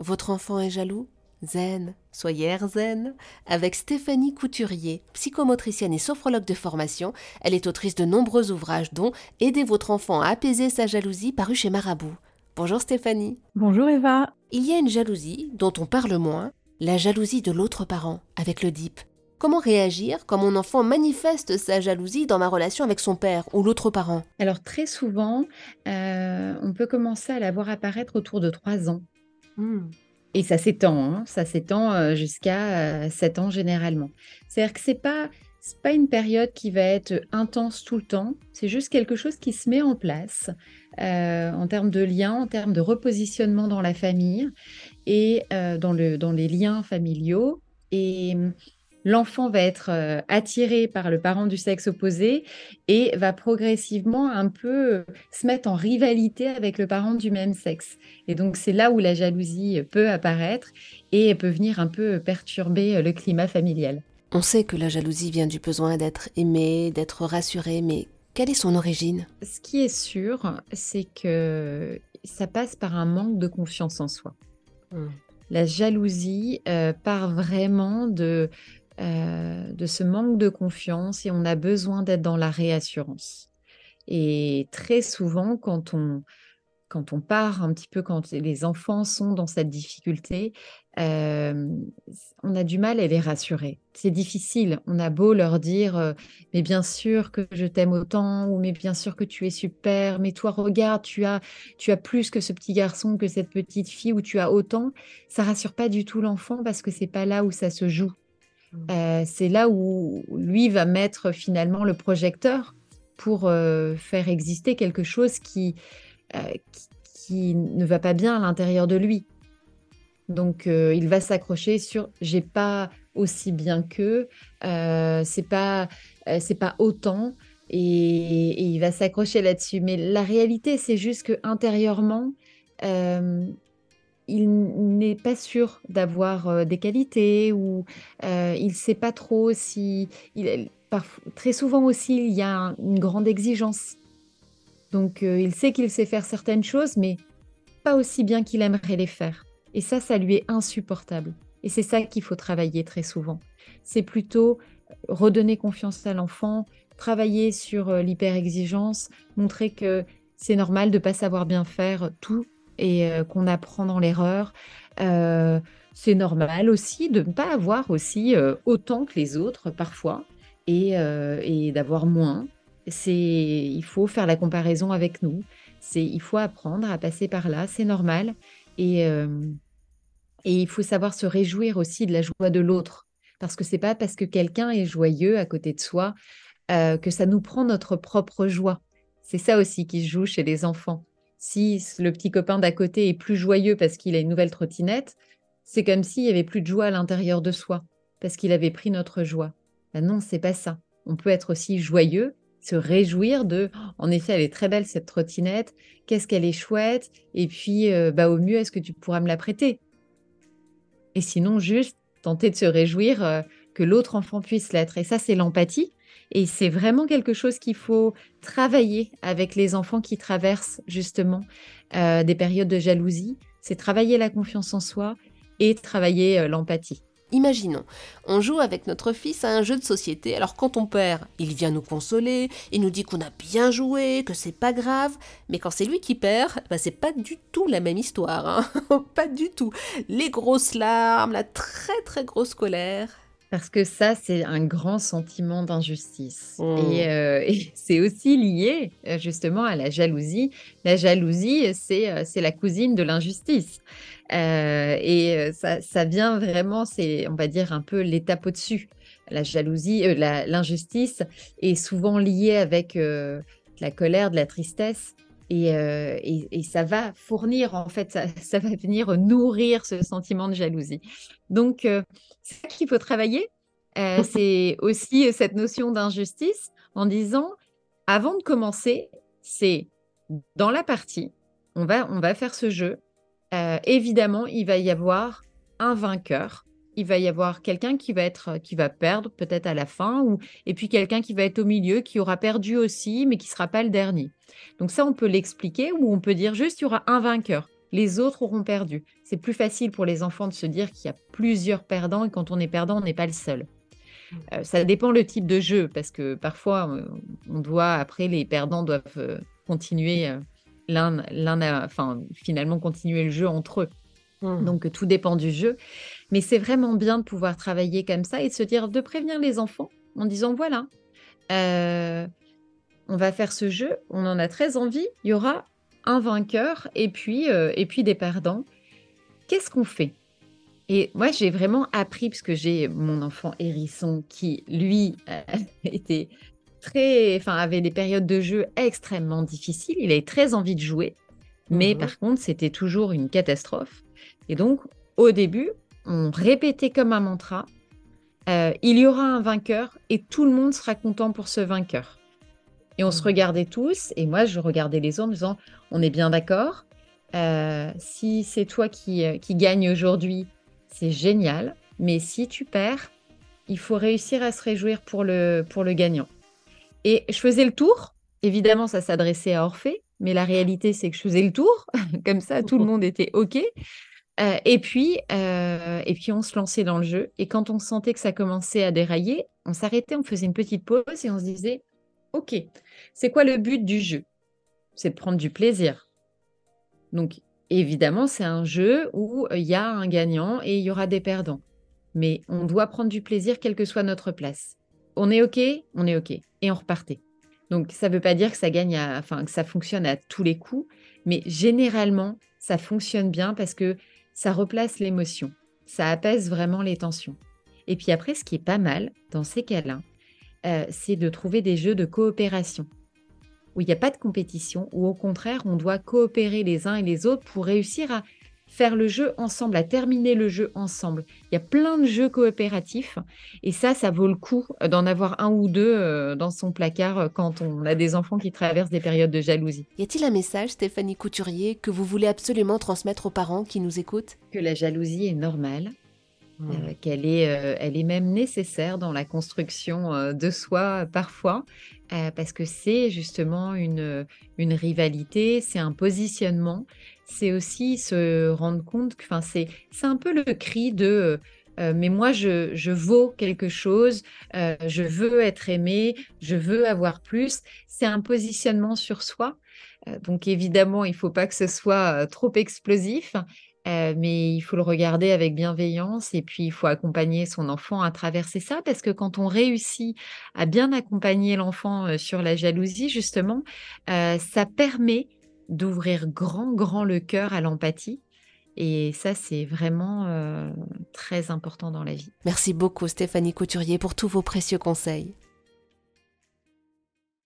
Votre enfant est jaloux? Zen, soyez zen. Avec Stéphanie Couturier, psychomotricienne et sophrologue de formation, elle est autrice de nombreux ouvrages dont Aider votre enfant à apaiser sa jalousie paru chez Marabout. Bonjour Stéphanie. Bonjour Eva. Il y a une jalousie dont on parle moins, la jalousie de l'autre parent, avec le DIP. Comment réagir quand mon enfant manifeste sa jalousie dans ma relation avec son père ou l'autre parent? Alors très souvent, euh, on peut commencer à la voir apparaître autour de 3 ans. Hmm. Et ça s'étend, hein, ça s'étend euh, jusqu'à 7 euh, ans généralement. C'est-à-dire que ce n'est pas, pas une période qui va être intense tout le temps, c'est juste quelque chose qui se met en place en termes de liens, en termes de repositionnement dans la famille et dans, le, dans les liens familiaux. L'enfant va être euh, attiré par le parent du sexe opposé et va progressivement un peu euh, se mettre en rivalité avec le parent du même sexe. Et donc c'est là où la jalousie peut apparaître et peut venir un peu perturber euh, le climat familial. On sait que la jalousie vient du besoin d'être aimé, d'être rassuré, mais quelle est son origine? Ce qui est sûr, c'est que ça passe par un manque de confiance en soi. Mmh. La jalousie part vraiment de euh, de ce manque de confiance et on a besoin d'être dans la réassurance. Et très souvent, quand on, quand on part un petit peu, quand les enfants sont dans cette difficulté, euh, on a du mal à les rassurer. C'est difficile. On a beau leur dire, euh, mais bien sûr que je t'aime autant, ou mais bien sûr que tu es super, mais toi regarde, tu as, tu as plus que ce petit garçon, que cette petite fille, ou tu as autant. Ça rassure pas du tout l'enfant parce que c'est pas là où ça se joue. Mmh. Euh, c'est là où lui va mettre finalement le projecteur pour euh, faire exister quelque chose qui, euh, qui, ne va pas bien à l'intérieur de lui. Donc il va s'accrocher sur j'ai pas aussi bien que c'est pas c'est pas autant et, et il va s'accrocher là-dessus. Mais la réalité c'est juste que intérieurement il n'est pas sûr d'avoir euh, des qualités ou euh, il ne sait pas trop si... Il, très souvent aussi, il y a une grande exigence. Donc, euh, il sait qu'il sait faire certaines choses, mais pas aussi bien qu'il aimerait les faire. Et ça, ça lui est insupportable. Et c'est ça qu'il faut travailler très souvent. C'est plutôt redonner confiance à l'enfant, travailler sur l'hyper-exigence, montrer que c'est normal de ne pas savoir bien faire tout et euh, qu'on apprend dans l'erreur. Euh, c'est normal aussi de ne pas avoir aussi euh, autant que les autres parfois et, d'avoir moins. C'est, il faut faire la comparaison avec nous. C'est, il faut apprendre à passer par là. C'est normal et et il faut savoir se réjouir aussi de la joie de l'autre parce que c'est pas parce que quelqu'un est joyeux à côté de soi que ça nous prend notre propre joie. C'est ça aussi qui se joue chez les enfants si le petit copain d'à côté est plus joyeux parce qu'il a une nouvelle trottinette, c'est comme s'il y avait plus de joie à l'intérieur de soi parce qu'il avait pris notre joie. Ben non, c'est pas ça. On peut être aussi joyeux, se réjouir de oh, en effet, elle est très belle cette trottinette, qu'est-ce qu'elle est chouette et puis euh, bah au mieux est-ce que tu pourras me la prêter? Et sinon juste tenter de se réjouir euh, que l'autre enfant puisse l'être et ça c'est l'empathie et c'est vraiment quelque chose qu'il faut travailler avec les enfants qui traversent justement euh, des périodes de jalousie. C'est travailler la confiance en soi et travailler euh, l'empathie. Imaginons, on joue avec notre fils à un jeu de société, alors quand on perd, il vient nous consoler, il nous dit qu'on a bien joué, que c'est pas grave, mais quand c'est lui qui perd, bah c'est pas du tout la même histoire, hein pas du tout. Les grosses larmes, la très très grosse colère, parce que ça, c'est un grand sentiment d'injustice. Mmh. Euh, et, c'est aussi lié euh, justement à la jalousie. La jalousie, c'est euh, la cousine de l'injustice. et ça, ça, vient vraiment, c'est, on va dire, un peu l'étape au-dessus. La jalousie, l'injustice est souvent liée avec la colère, de la tristesse. Et, et, ça va fournir, en fait, ça, ça, va venir nourrir ce sentiment de jalousie. Donc, c'est ça qu'il faut travailler. Euh, c'est aussi cette notion d'injustice en disant, avant de commencer, c'est dans la partie, on va, on va faire ce jeu. Euh, évidemment, il va y avoir un vainqueur. Il va y avoir quelqu'un qui va être, qui va perdre peut-être à la fin, ou et puis quelqu'un qui va être au milieu, qui aura perdu aussi, mais qui sera pas le dernier. Donc ça, on peut l'expliquer, ou on peut dire juste il y aura un vainqueur. les autres auront perdu. C'est plus facile pour les enfants de se dire qu'il y a plusieurs perdants et quand on est perdant, on n'est pas le seul. Mmh. Euh, ça dépend le type de jeu parce que parfois, euh, on doit, après, les perdants doivent euh, continuer, l'un, l'un enfin, finalement, continuer le jeu entre eux. Mmh. Donc, tout dépend du jeu. Mais c'est vraiment bien de pouvoir travailler comme ça et de se dire, de prévenir les enfants en disant, voilà, on va faire ce jeu, on en a très envie, il y aura un vainqueur et puis, euh, et puis des perdants. Qu'est-ce qu'on fait? Et moi, j'ai vraiment appris, parce que j'ai mon enfant hérisson qui, lui, euh, était très, enfin, avait des périodes de jeu extrêmement difficiles. Il avait très envie de jouer, mais mmh par contre, c'était toujours une catastrophe. Et donc, au début, on répétait comme un mantra euh, il y aura un vainqueur et tout le monde sera content pour ce vainqueur. Et on se mmh. regardait tous, et moi je regardais les autres en disant on est bien d'accord. Euh, si c'est toi qui, euh, qui gagne aujourd'hui, c'est génial. Mais si tu perds, il faut réussir à se réjouir pour le, pour le gagnant. Et je faisais le tour. Évidemment, ça s'adressait à Orphée, mais la réalité, c'est que je faisais le tour. Comme ça, tout le monde était OK. Euh, et, puis, et puis, on se lançait dans le jeu. Et quand on sentait que ça commençait à dérailler, on s'arrêtait, on faisait une petite pause et on se disait OK, c'est quoi le but du jeu? C'est de prendre du plaisir. Donc, évidemment, c'est un jeu où euh, il y a un gagnant et il y aura des perdants. Mais on doit prendre du plaisir quelle que soit notre place. On est OK, on est OK. Et on repartait. Donc, ça ne veut pas dire que ça gagne, enfin, que ça fonctionne à tous les coups, mais généralement, ça fonctionne bien parce que ça replace l'émotion. Ça apaise vraiment les tensions. Et puis après, ce qui est pas mal dans ces cas-là, euh, c'est de trouver des jeux de coopération où il n'y a pas de compétition, où au contraire, on doit coopérer les uns et les autres pour réussir à faire le jeu ensemble, à terminer le jeu ensemble. Il y a plein de jeux coopératifs et ça, ça vaut le coup d'en avoir un ou deux euh, dans son placard euh, quand on a des enfants qui traversent des périodes de jalousie. Y a-t-il un message, Stéphanie Couturier, que vous voulez absolument transmettre aux parents qui nous écoutent? Que la jalousie est normale, mmh. euh, qu'elle est, elle est même nécessaire dans la construction de soi parfois, euh, parce que c'est justement une, une rivalité, c'est un positionnement, c'est aussi se rendre compte que c'est un peu le cri de euh, mais moi je, je vaux quelque chose, euh, je veux être aimé, je veux avoir plus. C'est un positionnement sur soi. donc évidemment, il ne faut pas que ce soit trop explosif, euh, mais il faut le regarder avec bienveillance et puis il faut accompagner son enfant à traverser ça parce que quand on réussit à bien accompagner l'enfant euh, sur la jalousie, justement, euh, ça permet d'ouvrir grand, grand le cœur à l'empathie. Et ça, c'est vraiment très important dans la vie. Merci beaucoup Stéphanie Couturier pour tous vos précieux conseils.